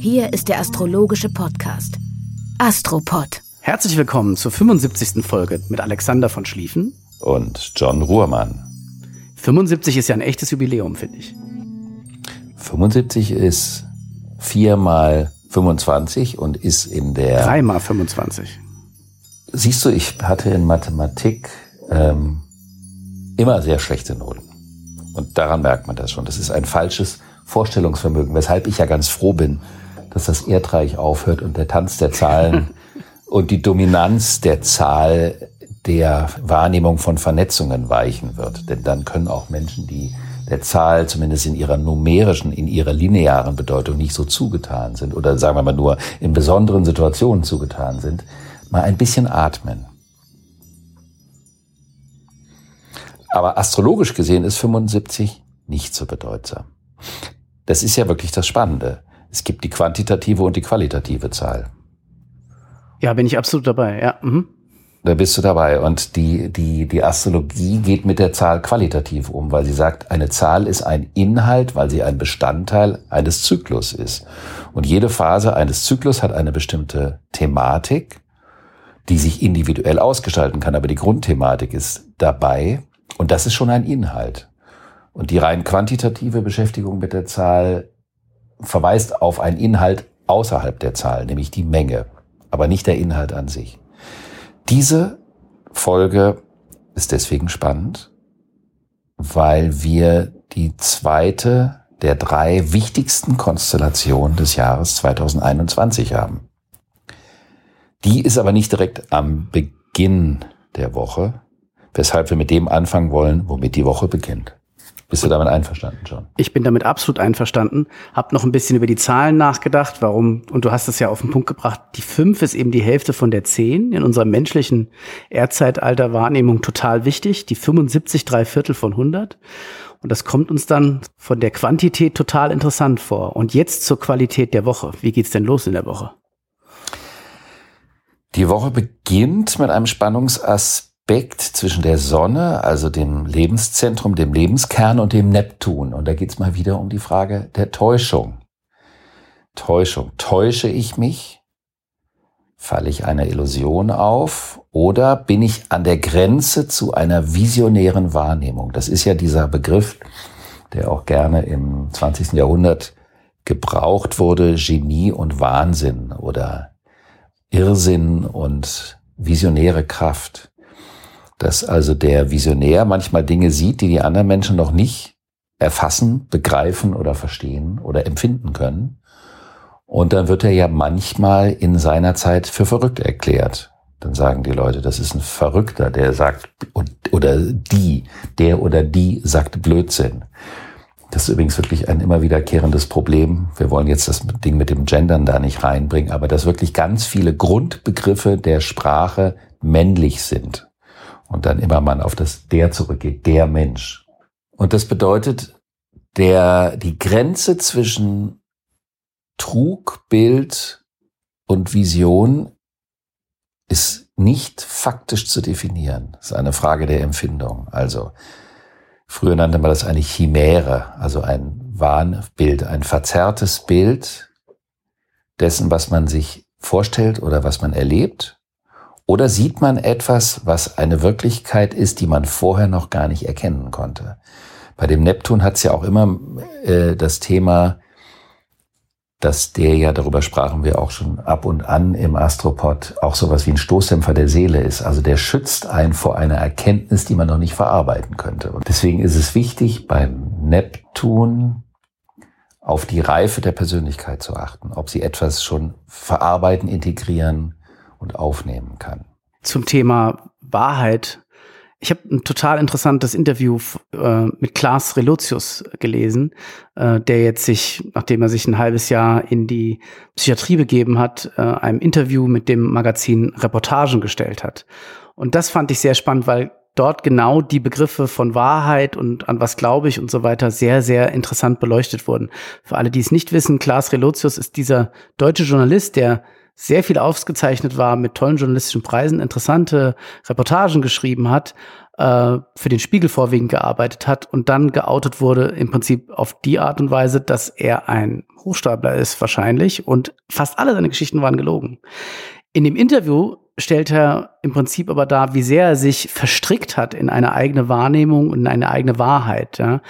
Hier ist der astrologische Podcast. Astropod. Herzlich willkommen zur 75. Folge mit Alexander von Schlieffen. Und John Ruhrmann. 75 ist ja ein echtes Jubiläum, finde ich. 75 ist viermal 25 und ist in der. Dreimal 25. Siehst du, ich hatte in Mathematik ähm, immer sehr schlechte Noten. Und daran merkt man das schon. Das ist ein falsches Vorstellungsvermögen, weshalb ich ja ganz froh bin, dass das Erdreich aufhört und der Tanz der Zahlen und die Dominanz der Zahl der Wahrnehmung von Vernetzungen weichen wird. Denn dann können auch Menschen, die der Zahl zumindest in ihrer numerischen, in ihrer linearen Bedeutung nicht so zugetan sind oder sagen wir mal nur in besonderen Situationen zugetan sind, mal ein bisschen atmen. Aber astrologisch gesehen ist 75 nicht so bedeutsam. Das ist ja wirklich das Spannende. Es gibt die quantitative und die qualitative Zahl. Ja, bin ich absolut dabei, ja. Mhm. Da bist du dabei. Und die, die, die Astrologie geht mit der Zahl qualitativ um, weil sie sagt, eine Zahl ist ein Inhalt, weil sie ein Bestandteil eines Zyklus ist. Und jede Phase eines Zyklus hat eine bestimmte Thematik, die sich individuell ausgestalten kann. Aber die Grundthematik ist dabei. Und das ist schon ein Inhalt. Und die rein quantitative Beschäftigung mit der Zahl verweist auf einen Inhalt außerhalb der Zahl, nämlich die Menge, aber nicht der Inhalt an sich. Diese Folge ist deswegen spannend, weil wir die zweite der drei wichtigsten Konstellationen des Jahres 2021 haben. Die ist aber nicht direkt am Beginn der Woche, weshalb wir mit dem anfangen wollen, womit die Woche beginnt. Bist du damit einverstanden, John? Ich bin damit absolut einverstanden. Hab noch ein bisschen über die Zahlen nachgedacht, warum, und du hast es ja auf den Punkt gebracht, die 5 ist eben die Hälfte von der 10. In unserer menschlichen Erdzeitalter-Wahrnehmung total wichtig. Die 75 drei Viertel von 100. Und das kommt uns dann von der Quantität total interessant vor. Und jetzt zur Qualität der Woche. Wie geht's denn los in der Woche? Die Woche beginnt mit einem Spannungsaspekt Aspekt zwischen der Sonne, also dem Lebenszentrum, dem Lebenskern und dem Neptun. Und da geht es mal wieder um die Frage der Täuschung. Täuschung. Täusche ich mich? Falle ich einer Illusion auf? Oder bin ich an der Grenze zu einer visionären Wahrnehmung? Das ist ja dieser Begriff, der auch gerne im 20. Jahrhundert gebraucht wurde, Genie und Wahnsinn oder Irrsinn und visionäre Kraft dass also der Visionär manchmal Dinge sieht, die die anderen Menschen noch nicht erfassen, begreifen oder verstehen oder empfinden können. Und dann wird er ja manchmal in seiner Zeit für verrückt erklärt. Dann sagen die Leute, das ist ein Verrückter, der sagt, oder die, der oder die sagt Blödsinn. Das ist übrigens wirklich ein immer wiederkehrendes Problem. Wir wollen jetzt das Ding mit dem Gendern da nicht reinbringen, aber dass wirklich ganz viele Grundbegriffe der Sprache männlich sind und dann immer man auf das der zurückgeht, der Mensch. Und das bedeutet, der, die Grenze zwischen Trugbild und Vision ist nicht faktisch zu definieren. Das ist eine Frage der Empfindung. Also, früher nannte man das eine Chimäre, also ein Wahnbild, ein verzerrtes Bild dessen, was man sich vorstellt oder was man erlebt oder sieht man etwas, was eine Wirklichkeit ist, die man vorher noch gar nicht erkennen konnte? Bei dem Neptun hat es ja auch immer äh, das Thema, dass der ja, darüber sprachen wir auch schon ab und an im Astropod, auch sowas wie ein Stoßdämpfer der Seele ist. Also der schützt einen vor einer Erkenntnis, die man noch nicht verarbeiten könnte. Und deswegen ist es wichtig, beim Neptun auf die Reife der Persönlichkeit zu achten, ob sie etwas schon verarbeiten, integrieren, und aufnehmen kann. Zum Thema Wahrheit Ich habe ein total interessantes Interview äh, mit Klaas Relotius gelesen, äh, der jetzt sich, nachdem er sich ein halbes Jahr in die Psychiatrie begeben hat, äh, einem Interview mit dem Magazin Reportagen gestellt hat. Und das fand ich sehr spannend, weil dort genau die Begriffe von Wahrheit und an was glaube ich und so weiter sehr, sehr interessant beleuchtet wurden. Für alle, die es nicht wissen, Klaas Relotius ist dieser deutsche Journalist, der sehr viel ausgezeichnet war, mit tollen journalistischen Preisen, interessante Reportagen geschrieben hat, äh, für den Spiegel vorwiegend gearbeitet hat und dann geoutet wurde im Prinzip auf die Art und Weise, dass er ein Hochstapler ist wahrscheinlich und fast alle seine Geschichten waren gelogen. In dem Interview stellt er im Prinzip aber dar, wie sehr er sich verstrickt hat in eine eigene Wahrnehmung und in eine eigene Wahrheit. Ja.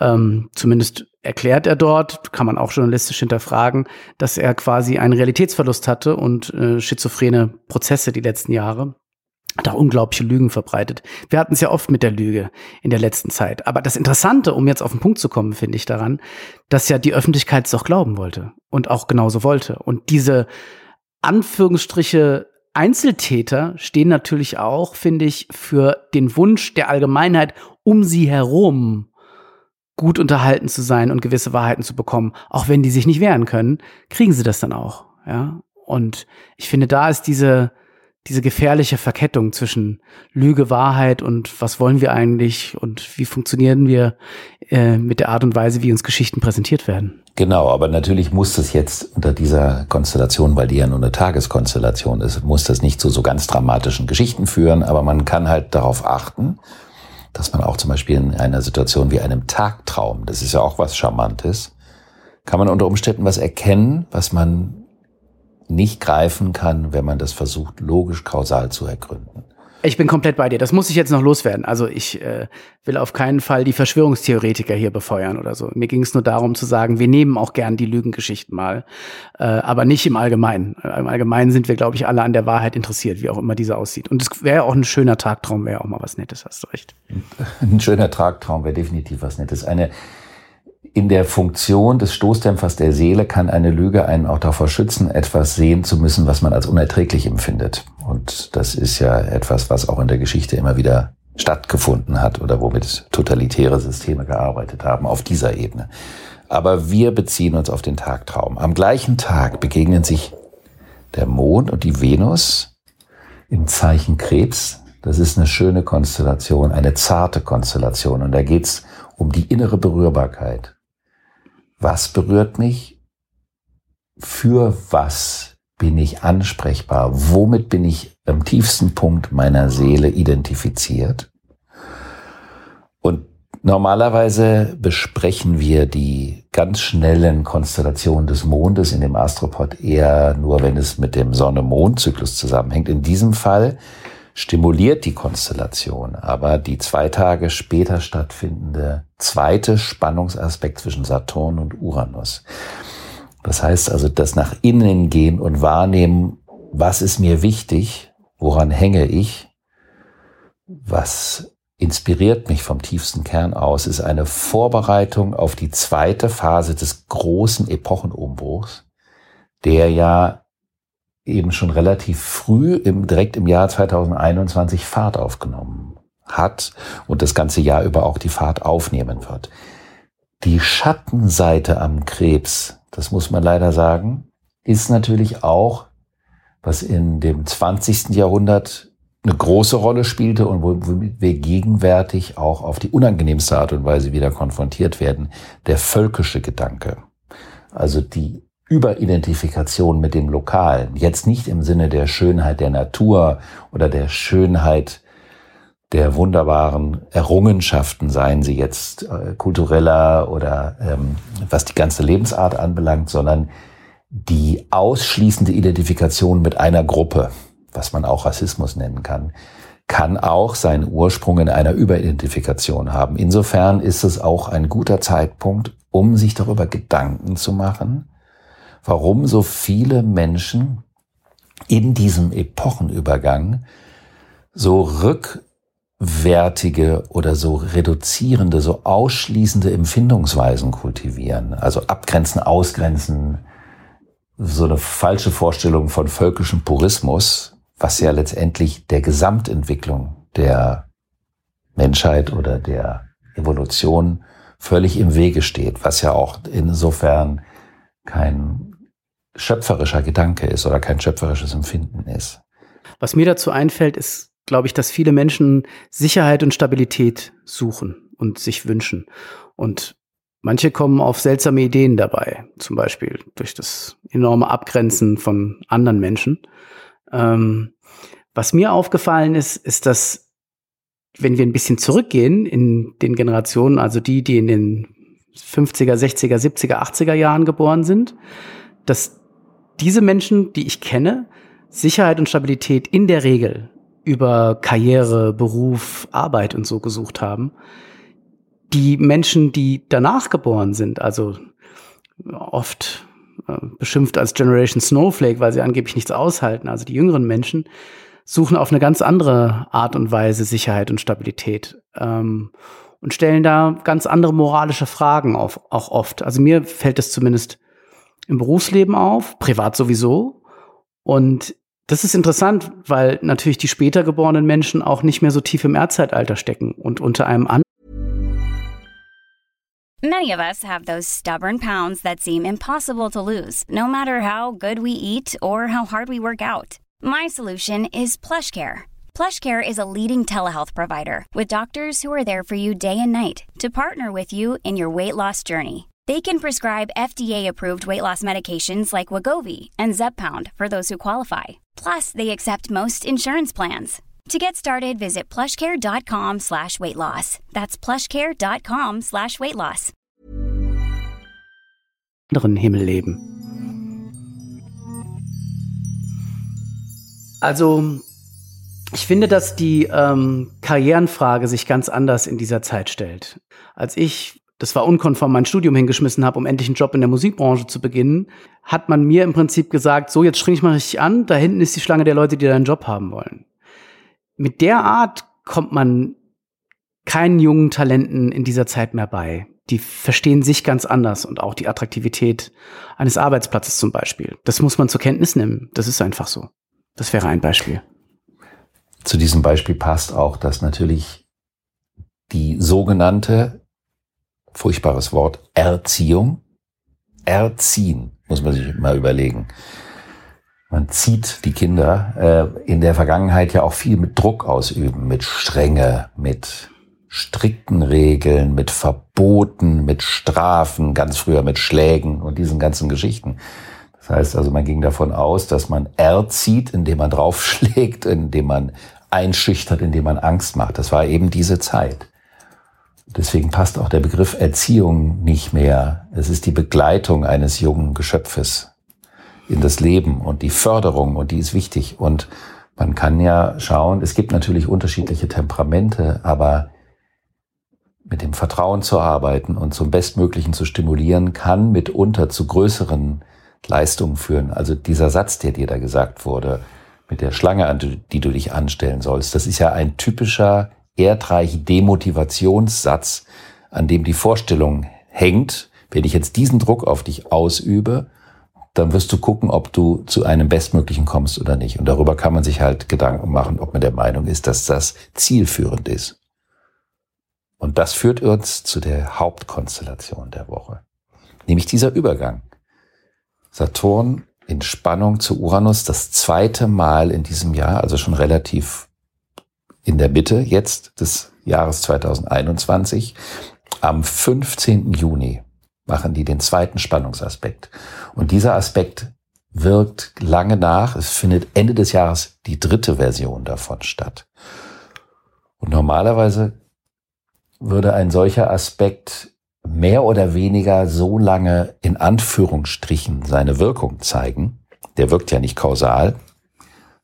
Ähm, zumindest erklärt er dort, kann man auch journalistisch hinterfragen, dass er quasi einen Realitätsverlust hatte und äh, schizophrene Prozesse die letzten Jahre. Hat auch unglaubliche Lügen verbreitet. Wir hatten es ja oft mit der Lüge in der letzten Zeit. Aber das Interessante, um jetzt auf den Punkt zu kommen, finde ich daran, dass ja die Öffentlichkeit es auch glauben wollte und auch genauso wollte. Und diese Anführungsstriche Einzeltäter stehen natürlich auch, finde ich, für den Wunsch der Allgemeinheit um sie herum gut unterhalten zu sein und gewisse Wahrheiten zu bekommen. Auch wenn die sich nicht wehren können, kriegen sie das dann auch. Ja. Und ich finde, da ist diese, diese gefährliche Verkettung zwischen Lüge, Wahrheit und was wollen wir eigentlich und wie funktionieren wir äh, mit der Art und Weise, wie uns Geschichten präsentiert werden. Genau, aber natürlich muss das jetzt unter dieser Konstellation, weil die ja nur eine Tageskonstellation ist, muss das nicht zu so ganz dramatischen Geschichten führen, aber man kann halt darauf achten, dass man auch zum Beispiel in einer Situation wie einem Tagtraum, das ist ja auch was Charmantes, kann man unter Umständen was erkennen, was man nicht greifen kann, wenn man das versucht, logisch kausal zu ergründen. Ich bin komplett bei dir. Das muss ich jetzt noch loswerden. Also ich äh, will auf keinen Fall die Verschwörungstheoretiker hier befeuern oder so. Mir ging es nur darum zu sagen, wir nehmen auch gern die Lügengeschichten mal, äh, aber nicht im Allgemeinen. Im Allgemeinen sind wir, glaube ich, alle an der Wahrheit interessiert, wie auch immer diese aussieht. Und es wäre auch ein schöner Tagtraum, wäre auch mal was Nettes, hast du recht. Ein schöner Tagtraum wäre definitiv was Nettes. Eine in der Funktion des Stoßdämpfers der Seele kann eine Lüge einen auch davor schützen, etwas sehen zu müssen, was man als unerträglich empfindet. Und das ist ja etwas, was auch in der Geschichte immer wieder stattgefunden hat oder womit totalitäre Systeme gearbeitet haben auf dieser Ebene. Aber wir beziehen uns auf den Tagtraum. Am gleichen Tag begegnen sich der Mond und die Venus im Zeichen Krebs. Das ist eine schöne Konstellation, eine zarte Konstellation. Und da geht's um die innere Berührbarkeit. Was berührt mich? Für was bin ich ansprechbar? Womit bin ich am tiefsten Punkt meiner Seele identifiziert? Und normalerweise besprechen wir die ganz schnellen Konstellationen des Mondes in dem Astropod eher nur, wenn es mit dem Sonne-Mond-Zyklus zusammenhängt. In diesem Fall stimuliert die Konstellation, aber die zwei Tage später stattfindende zweite Spannungsaspekt zwischen Saturn und Uranus. Das heißt also, das nach innen gehen und wahrnehmen, was ist mir wichtig, woran hänge ich, was inspiriert mich vom tiefsten Kern aus, ist eine Vorbereitung auf die zweite Phase des großen Epochenumbruchs, der ja eben schon relativ früh, im, direkt im Jahr 2021 Fahrt aufgenommen hat und das ganze Jahr über auch die Fahrt aufnehmen wird. Die Schattenseite am Krebs, das muss man leider sagen, ist natürlich auch, was in dem 20. Jahrhundert eine große Rolle spielte und womit wir gegenwärtig auch auf die unangenehmste Art und Weise wieder konfrontiert werden, der völkische Gedanke. Also die Überidentifikation mit dem Lokalen. Jetzt nicht im Sinne der Schönheit der Natur oder der Schönheit der wunderbaren Errungenschaften, seien sie jetzt äh, kultureller oder ähm, was die ganze Lebensart anbelangt, sondern die ausschließende Identifikation mit einer Gruppe, was man auch Rassismus nennen kann, kann auch seinen Ursprung in einer Überidentifikation haben. Insofern ist es auch ein guter Zeitpunkt, um sich darüber Gedanken zu machen, warum so viele Menschen in diesem Epochenübergang so rückwärtige oder so reduzierende, so ausschließende Empfindungsweisen kultivieren. Also abgrenzen, ausgrenzen, so eine falsche Vorstellung von völkischem Purismus, was ja letztendlich der Gesamtentwicklung der Menschheit oder der Evolution völlig im Wege steht, was ja auch insofern kein schöpferischer Gedanke ist oder kein schöpferisches Empfinden ist. Was mir dazu einfällt, ist, glaube ich, dass viele Menschen Sicherheit und Stabilität suchen und sich wünschen. Und manche kommen auf seltsame Ideen dabei, zum Beispiel durch das enorme Abgrenzen von anderen Menschen. Ähm, was mir aufgefallen ist, ist, dass wenn wir ein bisschen zurückgehen in den Generationen, also die, die in den 50er, 60er, 70er, 80er Jahren geboren sind, dass diese Menschen, die ich kenne, Sicherheit und Stabilität in der Regel über Karriere, Beruf, Arbeit und so gesucht haben. Die Menschen, die danach geboren sind, also oft äh, beschimpft als Generation Snowflake, weil sie angeblich nichts aushalten, also die jüngeren Menschen, suchen auf eine ganz andere Art und Weise Sicherheit und Stabilität ähm, und stellen da ganz andere moralische Fragen auf, auch oft. Also mir fällt das zumindest im Berufsleben auf, privat sowieso. Und das ist interessant, weil natürlich die später geborenen Menschen auch nicht mehr so tief im Erdzeitalter stecken und unter einem anderen. Many of us have those stubborn pounds that seem impossible to lose, no matter how good we eat or how hard we work out. My solution is PlushCare. PlushCare is a leading telehealth provider with doctors who are there for you day and night to partner with you in your weight loss journey. They can prescribe FDA-approved weight loss medications like Wagovi and Zepbound for those who qualify. Plus, they accept most insurance plans. To get started, visit plushcare.com slash weight loss. That's plushcare.com slash weight loss. anderen Himmel. Also, ich finde, dass die ähm, Karrierenfrage sich ganz anders in dieser Zeit stellt. Als ich das war unkonform, mein Studium hingeschmissen habe, um endlich einen Job in der Musikbranche zu beginnen, hat man mir im Prinzip gesagt, so jetzt streng ich mal richtig an, da hinten ist die Schlange der Leute, die deinen Job haben wollen. Mit der Art kommt man keinen jungen Talenten in dieser Zeit mehr bei. Die verstehen sich ganz anders und auch die Attraktivität eines Arbeitsplatzes zum Beispiel. Das muss man zur Kenntnis nehmen. Das ist einfach so. Das wäre ein Beispiel. Zu diesem Beispiel passt auch, dass natürlich die sogenannte furchtbares Wort, Erziehung. Erziehen, muss man sich mal überlegen. Man zieht die Kinder äh, in der Vergangenheit ja auch viel mit Druck ausüben, mit Strenge, mit strikten Regeln, mit Verboten, mit Strafen, ganz früher mit Schlägen und diesen ganzen Geschichten. Das heißt also, man ging davon aus, dass man erzieht, indem man draufschlägt, indem man einschüchtert, indem man Angst macht. Das war eben diese Zeit. Deswegen passt auch der Begriff Erziehung nicht mehr. Es ist die Begleitung eines jungen Geschöpfes in das Leben und die Förderung und die ist wichtig. Und man kann ja schauen, es gibt natürlich unterschiedliche Temperamente, aber mit dem Vertrauen zu arbeiten und zum Bestmöglichen zu stimulieren, kann mitunter zu größeren Leistungen führen. Also dieser Satz, der dir da gesagt wurde, mit der Schlange, an die du dich anstellen sollst, das ist ja ein typischer erdreich Demotivationssatz, an dem die Vorstellung hängt, wenn ich jetzt diesen Druck auf dich ausübe, dann wirst du gucken, ob du zu einem Bestmöglichen kommst oder nicht. Und darüber kann man sich halt Gedanken machen, ob man der Meinung ist, dass das zielführend ist. Und das führt uns zu der Hauptkonstellation der Woche. Nämlich dieser Übergang. Saturn in Spannung zu Uranus das zweite Mal in diesem Jahr, also schon relativ in der Mitte jetzt des Jahres 2021. Am 15. Juni machen die den zweiten Spannungsaspekt. Und dieser Aspekt wirkt lange nach. Es findet Ende des Jahres die dritte Version davon statt. Und normalerweise würde ein solcher Aspekt mehr oder weniger so lange in Anführungsstrichen seine Wirkung zeigen. Der wirkt ja nicht kausal,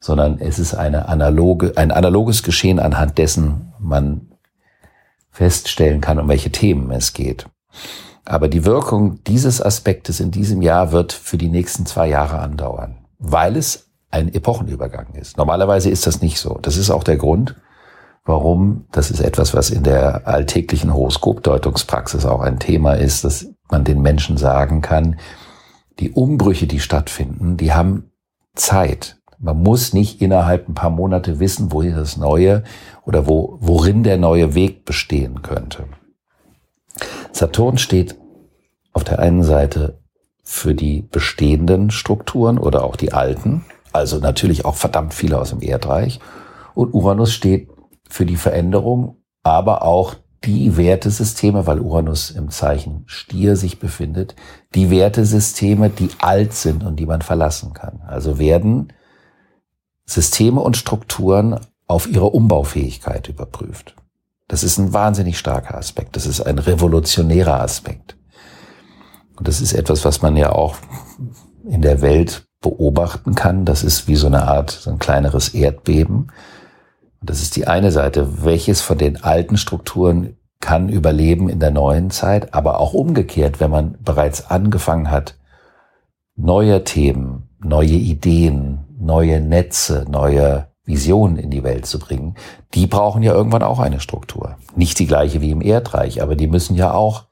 sondern es ist eine analoge, ein analoges Geschehen, anhand dessen man feststellen kann, um welche Themen es geht. Aber die Wirkung dieses Aspektes in diesem Jahr wird für die nächsten zwei Jahre andauern, weil es ein Epochenübergang ist. Normalerweise ist das nicht so. Das ist auch der Grund, warum, das ist etwas, was in der alltäglichen Horoskopdeutungspraxis auch ein Thema ist, dass man den Menschen sagen kann, die Umbrüche, die stattfinden, die haben Zeit. Man muss nicht innerhalb ein paar Monate wissen, wohin das neue oder wo, worin der neue Weg bestehen könnte. Saturn steht auf der einen Seite für die bestehenden Strukturen oder auch die alten, also natürlich auch verdammt viele aus dem Erdreich. Und Uranus steht für die Veränderung, aber auch die Wertesysteme, weil Uranus im Zeichen Stier sich befindet, die Wertesysteme, die alt sind und die man verlassen kann. Also werden Systeme und Strukturen auf ihre Umbaufähigkeit überprüft. Das ist ein wahnsinnig starker Aspekt. Das ist ein revolutionärer Aspekt. Und das ist etwas, was man ja auch in der Welt beobachten kann. Das ist wie so eine Art, so ein kleineres Erdbeben. Und das ist die eine Seite. Welches von den alten Strukturen kann überleben in der neuen Zeit, aber auch umgekehrt, wenn man bereits angefangen hat, neue Themen, neue Ideen, neue Netze, neue Visionen in die Welt zu bringen, die brauchen ja irgendwann auch eine Struktur. Nicht die gleiche wie im Erdreich, aber die müssen ja auch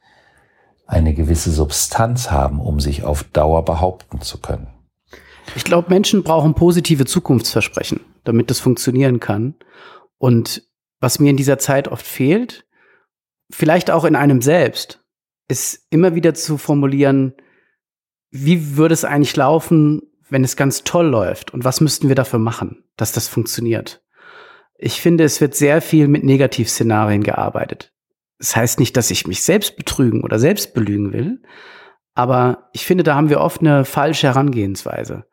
eine gewisse Substanz haben, um sich auf Dauer behaupten zu können. Ich glaube, Menschen brauchen positive Zukunftsversprechen, damit das funktionieren kann. Und was mir in dieser Zeit oft fehlt, vielleicht auch in einem selbst, ist immer wieder zu formulieren, wie würde es eigentlich laufen, wenn es ganz toll läuft und was müssten wir dafür machen, dass das funktioniert? Ich finde, es wird sehr viel mit Negativszenarien gearbeitet. Das heißt nicht, dass ich mich selbst betrügen oder selbst belügen will, aber ich finde, da haben wir oft eine falsche Herangehensweise.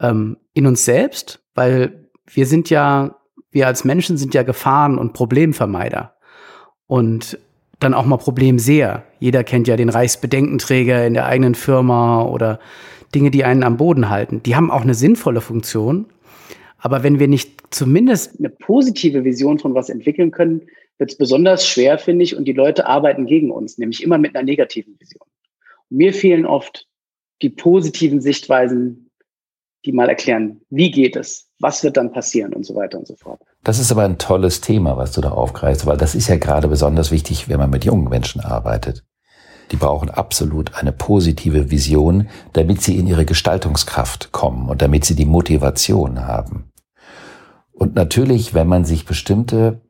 Ähm, in uns selbst, weil wir sind ja, wir als Menschen sind ja Gefahren- und Problemvermeider. Und dann auch mal Problemseher. Jeder kennt ja den Reichsbedenkenträger in der eigenen Firma oder Dinge, die einen am Boden halten. Die haben auch eine sinnvolle Funktion. Aber wenn wir nicht zumindest eine positive Vision von was entwickeln können, wird es besonders schwer, finde ich, und die Leute arbeiten gegen uns, nämlich immer mit einer negativen Vision. Und mir fehlen oft die positiven Sichtweisen, die mal erklären, wie geht es, was wird dann passieren und so weiter und so fort. Das ist aber ein tolles Thema, was du da aufgreifst, weil das ist ja gerade besonders wichtig, wenn man mit jungen Menschen arbeitet. Die brauchen absolut eine positive Vision, damit sie in ihre Gestaltungskraft kommen und damit sie die Motivation haben. Und natürlich, wenn man sich bestimmte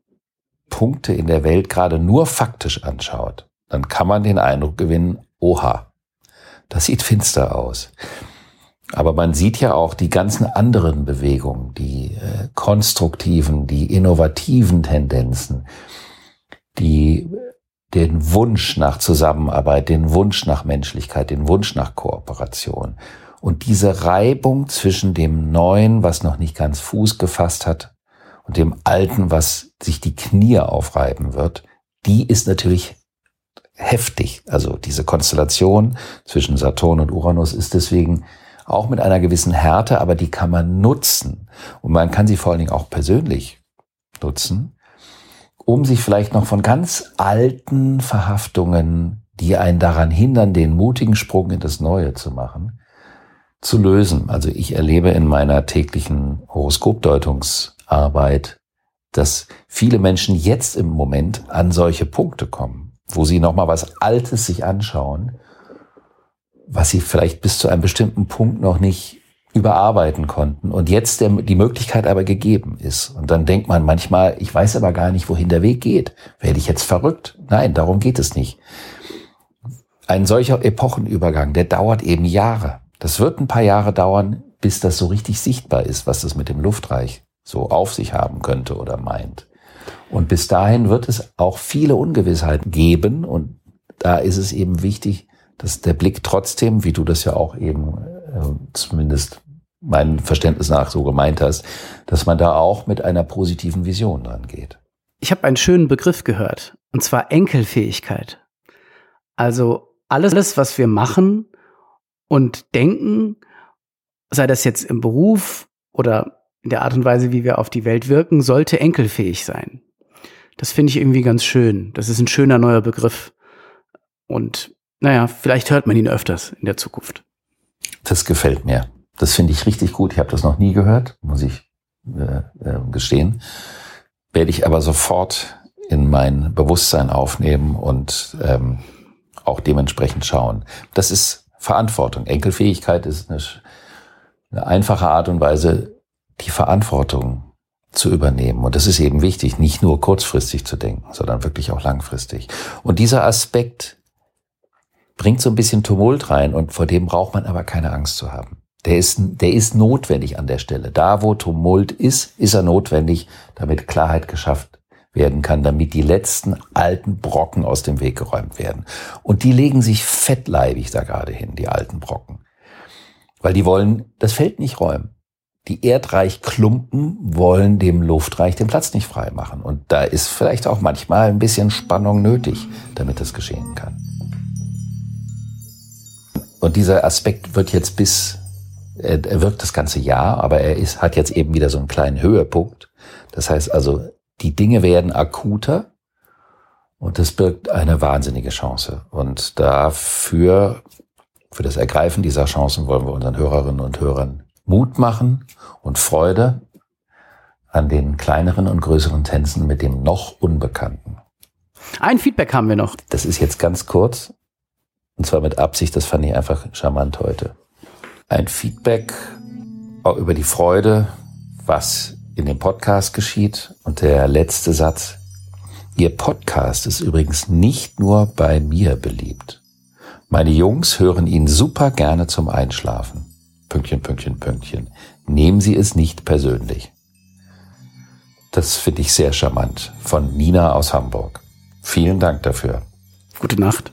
Punkte in der Welt gerade nur faktisch anschaut, dann kann man den Eindruck gewinnen, oha, das sieht finster aus. Aber man sieht ja auch die ganzen anderen Bewegungen, die äh, konstruktiven, die innovativen Tendenzen, die den Wunsch nach Zusammenarbeit, den Wunsch nach Menschlichkeit, den Wunsch nach Kooperation. Und diese Reibung zwischen dem Neuen, was noch nicht ganz Fuß gefasst hat, und dem Alten, was sich die Knie aufreiben wird, die ist natürlich heftig. Also diese Konstellation zwischen Saturn und Uranus ist deswegen auch mit einer gewissen Härte, aber die kann man nutzen. Und man kann sie vor allen Dingen auch persönlich nutzen um sich vielleicht noch von ganz alten Verhaftungen, die einen daran hindern, den mutigen Sprung in das Neue zu machen, zu lösen. Also ich erlebe in meiner täglichen Horoskopdeutungsarbeit, dass viele Menschen jetzt im Moment an solche Punkte kommen, wo sie nochmal was Altes sich anschauen, was sie vielleicht bis zu einem bestimmten Punkt noch nicht überarbeiten konnten und jetzt der, die Möglichkeit aber gegeben ist. Und dann denkt man manchmal, ich weiß aber gar nicht, wohin der Weg geht. Werde ich jetzt verrückt? Nein, darum geht es nicht. Ein solcher Epochenübergang, der dauert eben Jahre. Das wird ein paar Jahre dauern, bis das so richtig sichtbar ist, was das mit dem Luftreich so auf sich haben könnte oder meint. Und bis dahin wird es auch viele Ungewissheiten geben und da ist es eben wichtig, dass der Blick trotzdem, wie du das ja auch eben äh, zumindest mein Verständnis nach so gemeint hast, dass man da auch mit einer positiven Vision dran geht. Ich habe einen schönen Begriff gehört, und zwar Enkelfähigkeit. Also alles, was wir machen und denken, sei das jetzt im Beruf oder in der Art und Weise, wie wir auf die Welt wirken, sollte enkelfähig sein. Das finde ich irgendwie ganz schön. Das ist ein schöner neuer Begriff. Und naja, vielleicht hört man ihn öfters in der Zukunft. Das gefällt mir. Das finde ich richtig gut. Ich habe das noch nie gehört, muss ich äh, äh, gestehen. Werde ich aber sofort in mein Bewusstsein aufnehmen und ähm, auch dementsprechend schauen. Das ist Verantwortung. Enkelfähigkeit ist eine, eine einfache Art und Weise, die Verantwortung zu übernehmen. Und das ist eben wichtig, nicht nur kurzfristig zu denken, sondern wirklich auch langfristig. Und dieser Aspekt bringt so ein bisschen Tumult rein und vor dem braucht man aber keine Angst zu haben. Der ist, der ist notwendig an der Stelle. Da, wo Tumult ist, ist er notwendig, damit Klarheit geschafft werden kann, damit die letzten alten Brocken aus dem Weg geräumt werden. Und die legen sich fettleibig da gerade hin, die alten Brocken. Weil die wollen das Feld nicht räumen. Die Erdreichklumpen wollen dem Luftreich den Platz nicht frei machen. Und da ist vielleicht auch manchmal ein bisschen Spannung nötig, damit das geschehen kann. Und dieser Aspekt wird jetzt bis, er wirkt das ganze Jahr, aber er ist, hat jetzt eben wieder so einen kleinen Höhepunkt. Das heißt also, die Dinge werden akuter und das birgt eine wahnsinnige Chance. Und dafür, für das Ergreifen dieser Chancen wollen wir unseren Hörerinnen und Hörern Mut machen und Freude an den kleineren und größeren Tänzen mit dem noch Unbekannten. Ein Feedback haben wir noch. Das ist jetzt ganz kurz. Und zwar mit Absicht, das fand ich einfach charmant heute. Ein Feedback über die Freude, was in dem Podcast geschieht. Und der letzte Satz. Ihr Podcast ist übrigens nicht nur bei mir beliebt. Meine Jungs hören ihn super gerne zum Einschlafen. Pünktchen, Pünktchen, Pünktchen. Nehmen Sie es nicht persönlich. Das finde ich sehr charmant. Von Nina aus Hamburg. Vielen Dank dafür. Gute Nacht.